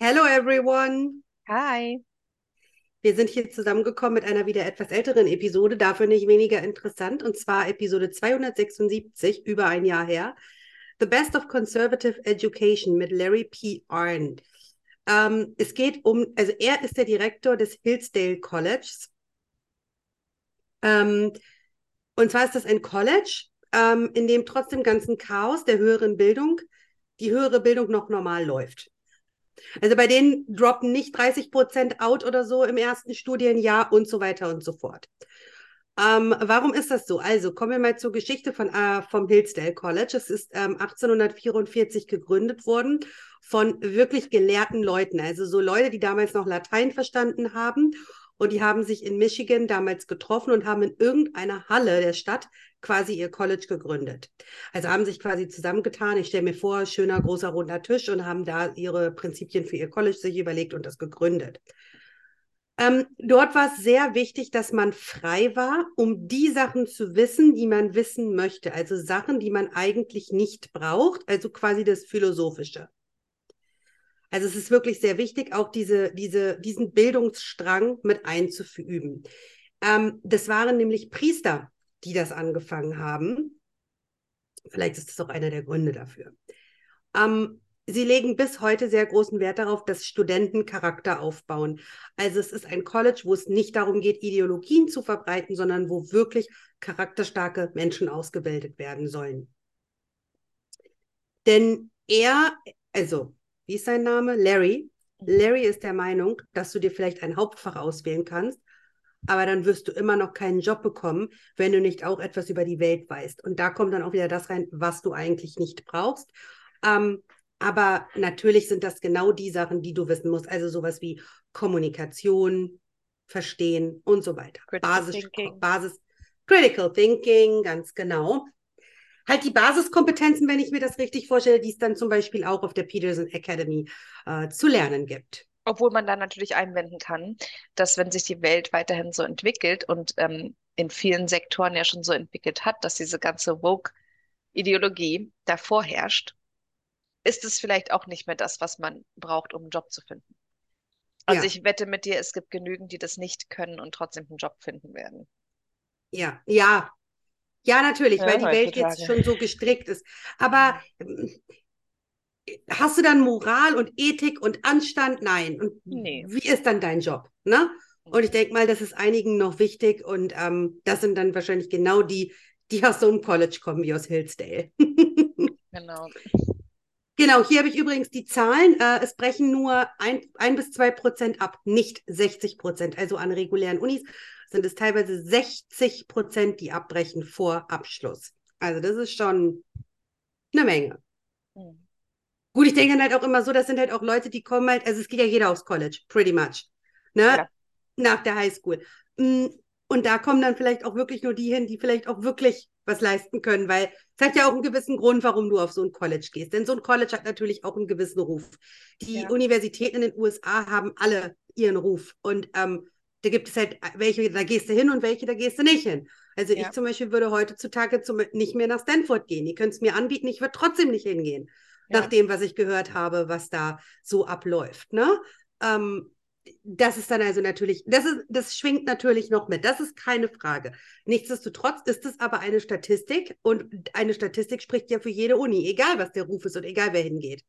Hello everyone! Hi. Wir sind hier zusammengekommen mit einer wieder etwas älteren Episode, dafür nicht weniger interessant, und zwar Episode 276, über ein Jahr her. The Best of Conservative Education mit Larry P. Arndt. Ähm, es geht um, also er ist der Direktor des Hillsdale Colleges. Ähm, und zwar ist das ein College, ähm, in dem trotz dem ganzen Chaos der höheren Bildung die höhere Bildung noch normal läuft. Also bei denen droppen nicht 30 Prozent out oder so im ersten Studienjahr und so weiter und so fort. Ähm, warum ist das so? Also kommen wir mal zur Geschichte von, äh, vom Hillsdale College. Es ist ähm, 1844 gegründet worden von wirklich gelehrten Leuten, also so Leute, die damals noch Latein verstanden haben und die haben sich in Michigan damals getroffen und haben in irgendeiner Halle der Stadt quasi ihr College gegründet. Also haben sich quasi zusammengetan. Ich stelle mir vor, schöner großer runder Tisch und haben da ihre Prinzipien für ihr College sich überlegt und das gegründet. Ähm, dort war es sehr wichtig, dass man frei war, um die Sachen zu wissen, die man wissen möchte. Also Sachen, die man eigentlich nicht braucht, also quasi das Philosophische. Also es ist wirklich sehr wichtig, auch diese, diese, diesen Bildungsstrang mit einzuüben. Ähm, das waren nämlich Priester, die das angefangen haben. Vielleicht ist das auch einer der Gründe dafür. Ähm, sie legen bis heute sehr großen Wert darauf, dass Studenten Charakter aufbauen. Also es ist ein College, wo es nicht darum geht, Ideologien zu verbreiten, sondern wo wirklich charakterstarke Menschen ausgebildet werden sollen. Denn er, also, wie ist sein Name? Larry. Larry ist der Meinung, dass du dir vielleicht ein Hauptfach auswählen kannst, aber dann wirst du immer noch keinen Job bekommen, wenn du nicht auch etwas über die Welt weißt. Und da kommt dann auch wieder das rein, was du eigentlich nicht brauchst. Ähm, aber natürlich sind das genau die Sachen, die du wissen musst. Also sowas wie Kommunikation, Verstehen und so weiter. Critical Basis, Thinking. Basis, Critical Thinking, ganz genau. Halt die Basiskompetenzen, wenn ich mir das richtig vorstelle, die es dann zum Beispiel auch auf der Peterson Academy äh, zu lernen gibt. Obwohl man dann natürlich einwenden kann, dass wenn sich die Welt weiterhin so entwickelt und ähm, in vielen Sektoren ja schon so entwickelt hat, dass diese ganze Woke-Ideologie davor herrscht, ist es vielleicht auch nicht mehr das, was man braucht, um einen Job zu finden. Also Ja. ich wette mit dir, es gibt genügend, die das nicht können und trotzdem einen Job finden werden. Ja, ja, ja, natürlich, Ja, weil die Welt jetzt schon so gestrickt ist. Aber ähm, hast du dann Moral und Ethik und Anstand? Nein. Und Nee. wie ist dann dein Job? Ne? Und ich denke mal, das ist einigen noch wichtig und ähm, das sind dann wahrscheinlich genau die, die aus so einem College kommen wie aus Hillsdale. Genau. Genau, hier habe ich übrigens die Zahlen. Äh, es brechen nur ein, ein bis zwei Prozent ab, nicht 60 Prozent. Also an regulären Unis sind es teilweise 60 Prozent, die abbrechen vor Abschluss. Also das ist schon eine Menge. Hm. Gut, ich denke dann halt auch immer so, das sind halt auch Leute, die kommen halt, also es geht ja jeder aufs College, pretty much, ne? Ja. Nach der Highschool. Mm, Und da kommen dann vielleicht auch wirklich nur die hin, die vielleicht auch wirklich was leisten können, weil es hat ja auch einen gewissen Grund, warum du auf so ein College gehst. Denn so ein College hat natürlich auch einen gewissen Ruf. Die Ja. Universitäten in den USA haben alle ihren Ruf. Und ähm, da gibt es halt welche, da gehst du hin und welche, da gehst du nicht hin. Also Ja. ich zum Beispiel würde heutzutage zum, nicht mehr nach Stanford gehen. Ihr könnt es mir anbieten, ich würde trotzdem nicht hingehen Ja. nach dem, was ich gehört habe, was da so abläuft. Ne? Ähm, das ist dann also natürlich, das ist, das schwingt natürlich noch mit. Das ist keine Frage. Nichtsdestotrotz ist es aber eine Statistik und eine Statistik spricht ja für jede Uni, egal was der Ruf ist und egal wer hingeht.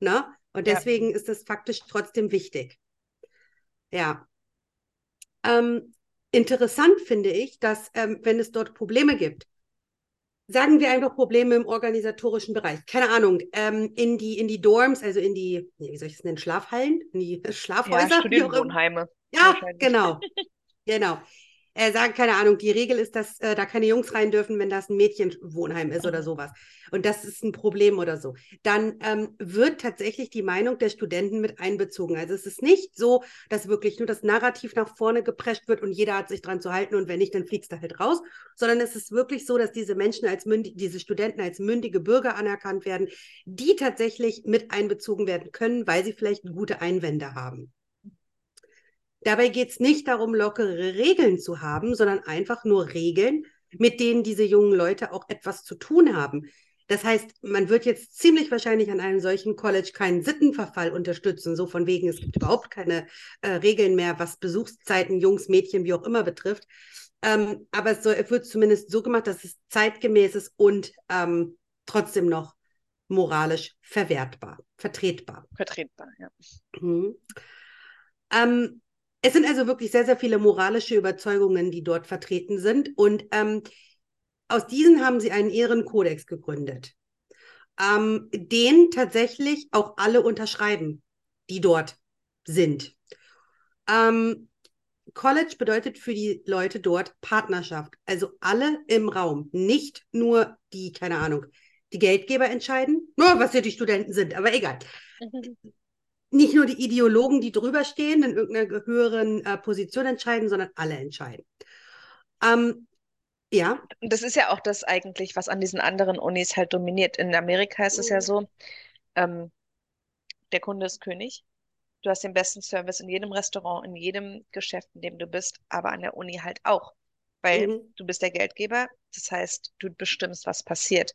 Ne? Und Ja. deswegen ist es faktisch trotzdem wichtig. Ja. Ähm, interessant finde ich, dass ähm, wenn es dort Probleme gibt, sagen wir einfach Probleme im organisatorischen Bereich. Keine Ahnung, ähm, in die, in die Dorms, also in die, wie soll ich es nennen, Schlafhallen, in die Schlafhäuser, Ja. Studienwohnheime. Ja, genau. Genau. Äh, sagen, keine Ahnung, die Regel ist, dass äh, da keine Jungs rein dürfen, wenn das ein Mädchenwohnheim ist oder sowas. Und das ist ein Problem oder so. Dann ähm, wird tatsächlich die Meinung der Studenten mit einbezogen. Also es ist nicht so, dass wirklich nur das Narrativ nach vorne geprescht wird und jeder hat sich dran zu halten und wenn nicht, dann fliegst du halt raus, sondern es ist wirklich so, dass diese Menschen als mündig, diese Studenten als mündige Bürger anerkannt werden, die tatsächlich mit einbezogen werden können, weil sie vielleicht gute Einwände haben. Dabei geht es nicht darum, lockere Regeln zu haben, sondern einfach nur Regeln, mit denen diese jungen Leute auch etwas zu tun haben. Das heißt, man wird jetzt ziemlich wahrscheinlich an einem solchen College keinen Sittenverfall unterstützen, so von wegen, es gibt überhaupt keine äh, Regeln mehr, was Besuchszeiten, Jungs, Mädchen, wie auch immer betrifft. Ähm, aber es, soll, es, wird zumindest so gemacht, dass es zeitgemäß ist und ähm, trotzdem noch moralisch verwertbar, vertretbar. Vertretbar, ja. Mhm. Ähm, es sind also wirklich sehr, sehr viele moralische Überzeugungen, die dort vertreten sind. Und ähm, aus diesen haben sie einen Ehrenkodex gegründet, ähm, den tatsächlich auch alle unterschreiben, die dort sind. Ähm, College bedeutet für die Leute dort Partnerschaft. Also alle im Raum, nicht nur die, keine Ahnung, die Geldgeber entscheiden, nur was ja die Studenten sind, aber egal. nicht nur die Ideologen, die drüber stehen, in irgendeiner höheren äh, Position entscheiden, sondern alle entscheiden. Ähm, ja. Das ist ja auch das eigentlich, was an diesen anderen Unis halt dominiert. In Amerika ist es ja so, ähm, der Kunde ist König. Du hast den besten Service in jedem Restaurant, in jedem Geschäft, in dem du bist, aber an der Uni halt auch. Weil mhm. du bist der Geldgeber, das heißt, du bestimmst, was passiert.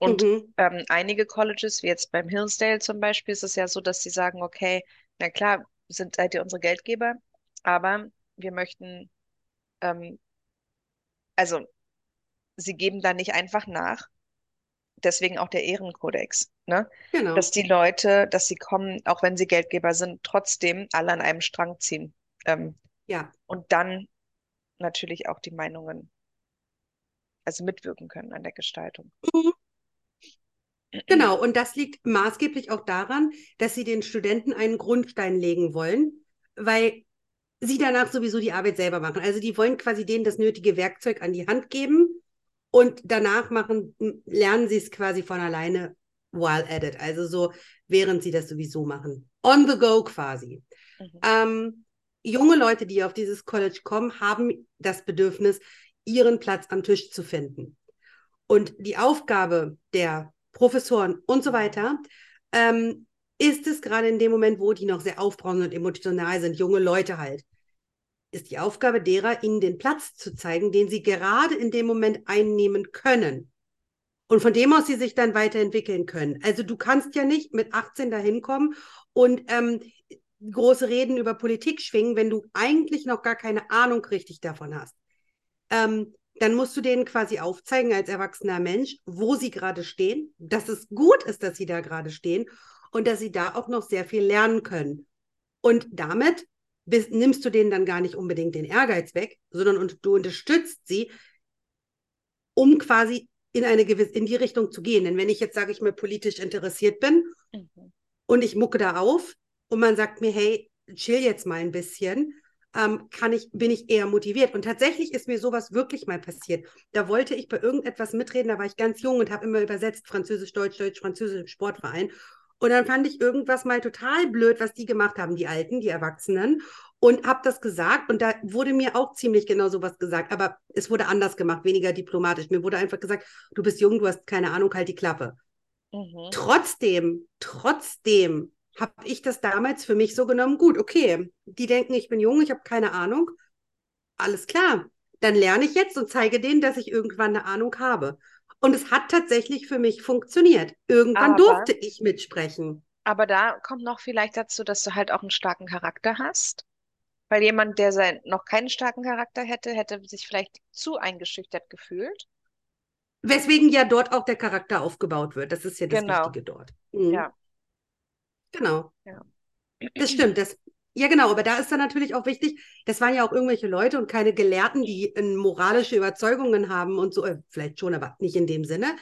Und mhm. ähm, einige Colleges, wie jetzt beim Hillsdale zum Beispiel, ist es ja so, dass sie sagen, okay, na klar, sind seid ihr unsere Geldgeber, aber wir möchten, ähm, also sie geben da nicht einfach nach. Deswegen auch der Ehrenkodex, ne? Genau. Dass die Leute, dass sie kommen, auch wenn sie Geldgeber sind, trotzdem alle an einem Strang ziehen. Ähm, ja. Und dann natürlich auch die Meinungen, also mitwirken können an der Gestaltung. Mhm. Genau, und das liegt maßgeblich auch daran, dass sie den Studenten einen Grundstein legen wollen, weil sie danach sowieso die Arbeit selber machen. Also die wollen quasi denen das nötige Werkzeug an die Hand geben und danach machen, lernen sie es quasi von alleine while at it. Also so, während sie das sowieso machen. On the go quasi. Mhm. Ähm, junge Leute, die auf dieses College kommen, haben das Bedürfnis, ihren Platz am Tisch zu finden. Und die Aufgabe der Professoren und so weiter, ähm, ist es gerade in dem Moment, wo die noch sehr aufbrausend und emotional sind, junge Leute halt, ist die Aufgabe derer, ihnen den Platz zu zeigen, den sie gerade in dem Moment einnehmen können. Und von dem aus sie sich dann weiterentwickeln können. Also du kannst ja nicht mit 18 dahin kommen und ähm, große Reden über Politik schwingen, wenn du eigentlich noch gar keine Ahnung richtig davon hast. Ähm, dann musst du denen quasi aufzeigen als erwachsener Mensch, wo sie gerade stehen, dass es gut ist, dass sie da gerade stehen und dass sie da auch noch sehr viel lernen können. Und damit bist, nimmst du denen dann gar nicht unbedingt den Ehrgeiz weg, sondern und, du unterstützt sie, um quasi in eine gewisse, in die Richtung zu gehen. Denn wenn ich jetzt, sage ich mal, politisch interessiert bin mhm. und ich mucke da auf und man sagt mir, hey, chill jetzt mal ein bisschen, ähm, kann ich, bin ich eher motiviert. Und tatsächlich ist mir sowas wirklich mal passiert. Da wollte ich bei irgendetwas mitreden, da war ich ganz jung und habe immer übersetzt, Französisch, Deutsch, Deutsch, Französisch im Sportverein. Und dann fand ich irgendwas mal total blöd, was die gemacht haben, die Alten, die Erwachsenen. Und habe das gesagt und da wurde mir auch ziemlich genau sowas gesagt, aber es wurde anders gemacht, weniger diplomatisch. Mir wurde einfach gesagt, du bist jung, du hast keine Ahnung, halt die Klappe. Mhm. Trotzdem, trotzdem habe ich das damals für mich so genommen, gut, okay, die denken, ich bin jung, ich habe keine Ahnung. Alles klar, dann lerne ich jetzt und zeige denen, dass ich irgendwann eine Ahnung habe. Und es hat tatsächlich für mich funktioniert. Irgendwann aber, durfte ich mitsprechen. Aber da kommt noch vielleicht dazu, dass du halt auch einen starken Charakter hast. Weil jemand, der sein, noch keinen starken Charakter hätte, hätte sich vielleicht zu eingeschüchtert gefühlt. Weswegen ja dort auch der Charakter aufgebaut wird. Das ist ja das genau. Wichtige dort. Mhm. Ja. Genau. Ja. Das stimmt. Das, ja, genau, aber da ist dann natürlich auch wichtig, das waren ja auch irgendwelche Leute und keine Gelehrten, die äh, moralische Überzeugungen haben und so, äh, vielleicht schon, aber nicht in dem Sinne.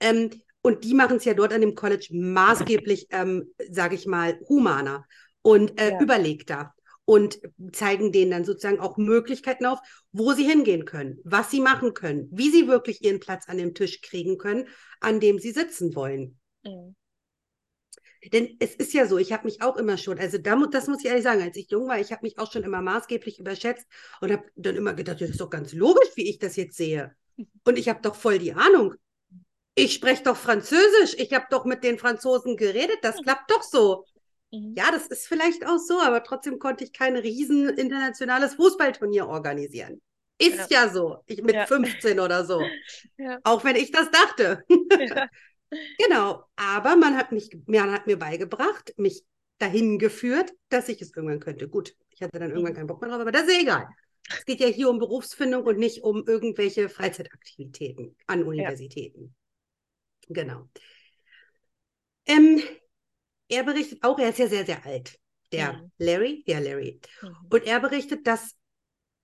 Ähm, und die machen es ja dort an dem College maßgeblich, ähm, sage ich mal, humaner und äh, ja. überlegter und zeigen denen dann sozusagen auch Möglichkeiten auf, wo sie hingehen können, was sie machen können, wie sie wirklich ihren Platz an dem Tisch kriegen können, an dem sie sitzen wollen. Mhm. Denn es ist ja so, ich habe mich auch immer schon, also da, das muss ich ehrlich sagen, als ich jung war, ich habe mich auch schon immer maßgeblich überschätzt und habe dann immer gedacht, das ist doch ganz logisch, wie ich das jetzt sehe. Und ich habe doch voll die Ahnung. Ich spreche doch Französisch, ich habe doch mit den Franzosen geredet, das klappt doch so. Mhm. Ja, das ist vielleicht auch so, aber trotzdem konnte ich kein riesen internationales Fußballturnier organisieren. Ist ja, ja so. Ich mit ja. 15 oder so. Ja. Auch wenn ich das dachte. Genau. Aber man hat, mich, man hat mir beigebracht, mich dahin geführt, dass ich es irgendwann könnte. Gut, ich hatte dann irgendwann mhm. keinen Bock mehr drauf, aber das ist egal. Es geht ja hier um Berufsfindung und nicht um irgendwelche Freizeitaktivitäten an Universitäten. Genau. Ähm, er berichtet auch, er ist ja sehr, sehr alt, der mhm. Larry, ja, Larry. Mhm. Und er berichtet, dass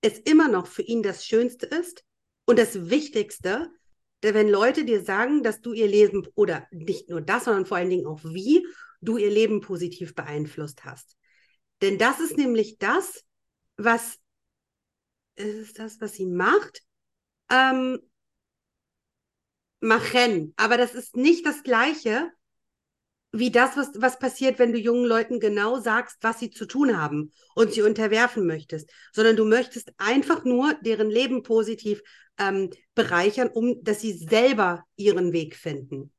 es immer noch für ihn das Schönste ist und das Wichtigste, wenn Leute dir sagen, dass du ihr Leben oder nicht nur das, sondern vor allen Dingen auch wie du ihr Leben positiv beeinflusst hast. Denn das ist nämlich das, was ist das, was sie macht. Ähm, machen, aber das ist nicht das Gleiche wie das, was, was passiert, wenn du jungen Leuten genau sagst, was sie zu tun haben und sie unterwerfen möchtest, sondern du möchtest einfach nur deren Leben positiv ähm, bereichern, um dass sie selber ihren Weg finden.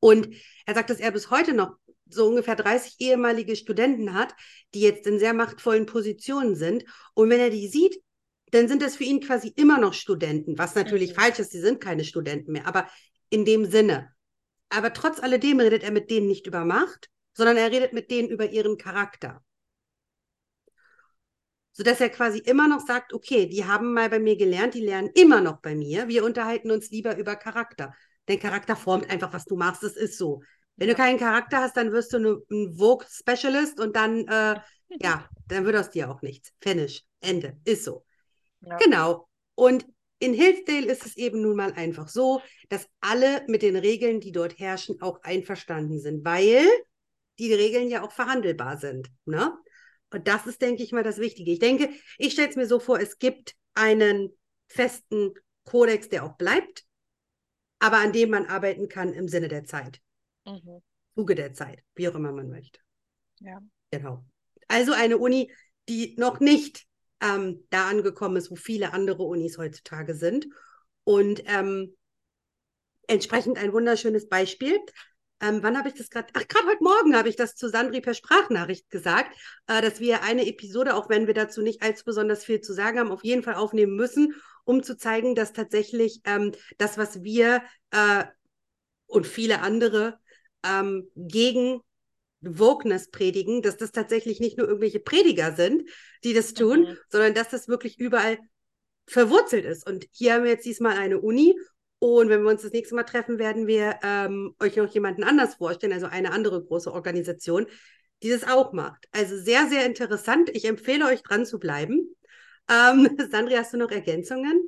Und er sagt, dass er bis heute noch so ungefähr 30 ehemalige Studenten hat, die jetzt in sehr machtvollen Positionen sind. Und wenn er die sieht, dann sind das für ihn quasi immer noch Studenten, was natürlich mhm. falsch ist, sie sind keine Studenten mehr, aber in dem Sinne. Aber trotz alledem redet er mit denen nicht über Macht, sondern er redet mit denen über ihren Charakter. Sodass er quasi immer noch sagt, okay, die haben mal bei mir gelernt, die lernen immer noch bei mir, wir unterhalten uns lieber über Charakter. Denn Charakter formt einfach, was du machst, das ist so. Wenn du keinen Charakter hast, dann wirst du ne, ein Vogue-Specialist und dann, äh, ja, dann wird aus dir auch nichts. Finish. Ende. Ist so. Ja. Genau. Und in Hillsdale ist es eben nun mal einfach so, dass alle mit den Regeln, die dort herrschen, auch einverstanden sind, weil die Regeln ja auch verhandelbar sind. Ne? Und das ist, denke ich mal, das Wichtige. Ich denke, ich stelle es mir so vor, es gibt einen festen Kodex, der auch bleibt, aber an dem man arbeiten kann im Sinne der Zeit. Mhm. Zuge der Zeit, wie auch immer man möchte. Ja. Genau. Also eine Uni, die noch nicht ähm, da angekommen ist, wo viele andere Unis heutzutage sind. Und ähm, entsprechend ein wunderschönes Beispiel. Ähm, wann habe ich das gerade? Ach, gerade heute Morgen habe ich das zu Sandri per Sprachnachricht gesagt, äh, dass wir eine Episode, auch wenn wir dazu nicht allzu besonders viel zu sagen haben, auf jeden Fall aufnehmen müssen, um zu zeigen, dass tatsächlich ähm, das, was wir äh, und viele andere ähm, gegen Wokeness predigen, dass das tatsächlich nicht nur irgendwelche Prediger sind, die das tun, mhm. sondern dass das wirklich überall verwurzelt ist. Und hier haben wir jetzt diesmal eine Uni und wenn wir uns das nächste Mal treffen, werden wir ähm, euch noch jemanden anders vorstellen, also eine andere große Organisation, die das auch macht. Also sehr, sehr interessant. Ich empfehle euch dran zu bleiben. Ähm, Sandri, hast du noch Ergänzungen?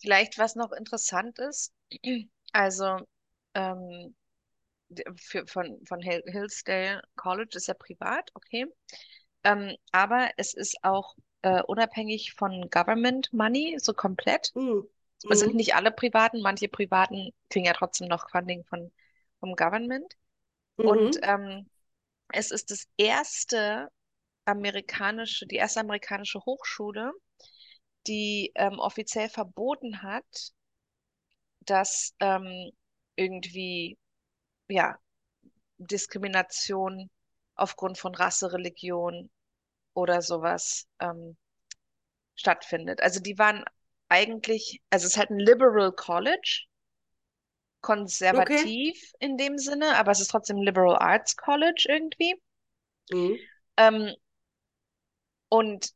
Vielleicht, was noch interessant ist, also ähm, für, von, von Hillsdale College ist ja privat, okay. Ähm, aber es ist auch äh, unabhängig von Government Money, so komplett. Mhm. Es sind mhm. nicht alle privaten, manche privaten kriegen ja trotzdem noch Funding von, vom Government. Mhm. Und ähm, es ist das erste amerikanische, die erste amerikanische Hochschule, die ähm, offiziell verboten hat, dass ähm, irgendwie ja, Diskrimination aufgrund von Rasse, Religion oder sowas ähm, stattfindet. Also die waren eigentlich, also es ist halt ein Liberal College, konservativ okay. in dem Sinne, aber es ist trotzdem Liberal Arts College irgendwie. Mhm. Ähm, und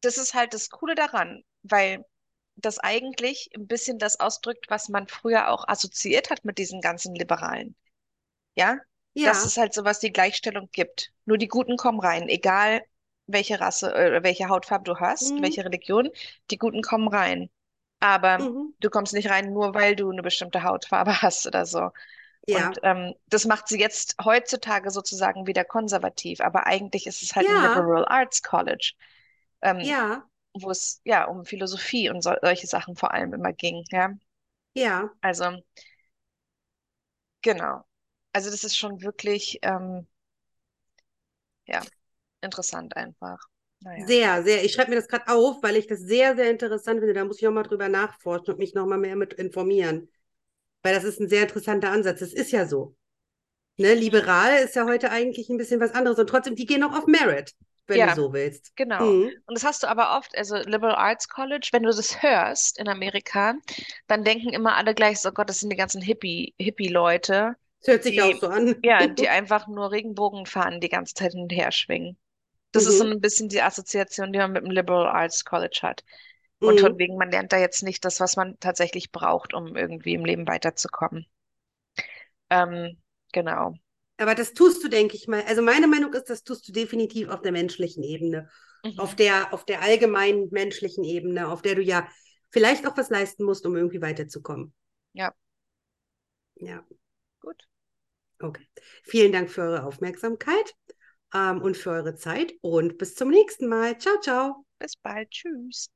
das ist halt das Coole daran, weil das eigentlich ein bisschen das ausdrückt, was man früher auch assoziiert hat mit diesen ganzen Liberalen. Ja? Ja. Dass es halt sowas die Gleichstellung gibt. Nur die Guten kommen rein, egal welche Rasse oder äh, welche Hautfarbe du hast, mhm. welche Religion, die Guten kommen rein. Aber mhm. du kommst nicht rein, nur weil du eine bestimmte Hautfarbe hast oder so. Ja. Und ähm, das macht sie jetzt heutzutage sozusagen wieder konservativ. Aber eigentlich ist es halt ja. ein Liberal Arts College. Ähm, ja. Wo es ja um Philosophie und so, solche Sachen vor allem immer ging. Ja. Ja. Also, genau. Also das ist schon wirklich, ähm, ja, interessant einfach. Naja. Sehr, sehr. Ich schreibe mir das gerade auf, weil ich das sehr, sehr interessant finde. Da muss ich nochmal drüber nachforschen und mich nochmal mehr mit informieren. Weil das ist ein sehr interessanter Ansatz. Das ist ja so. Ne, liberal ist ja heute eigentlich ein bisschen was anderes und trotzdem, die gehen auch auf Merit. wenn Ja, du so willst. genau. Mhm. Und das hast du aber oft, also Liberal Arts College, wenn du das hörst in Amerika, dann denken immer alle gleich so, oh Gott, das sind die ganzen Hippie, Hippie-Leute, Das hört sich auch die, so an. ja, die einfach nur Regenbogen fahren, die ganze Zeit hin und her schwingen. Das ist so Mhm. ein bisschen die Assoziation, die man mit dem Liberal Arts College hat. Und von Mhm. wegen, man lernt da jetzt nicht das, was man tatsächlich braucht, um irgendwie im Leben weiterzukommen. Ähm, genau. Aber das tust du, denke ich mal. Also meine Meinung ist, das tust du definitiv auf der menschlichen Ebene, auf Mhm. der, auf der allgemeinen menschlichen Ebene, auf der du ja vielleicht auch was leisten musst, um irgendwie weiterzukommen. Ja, Ja, gut. Okay. Vielen Dank für eure Aufmerksamkeit, ähm, und für eure Zeit und bis zum nächsten Mal. Ciao, ciao. Bis bald. Tschüss.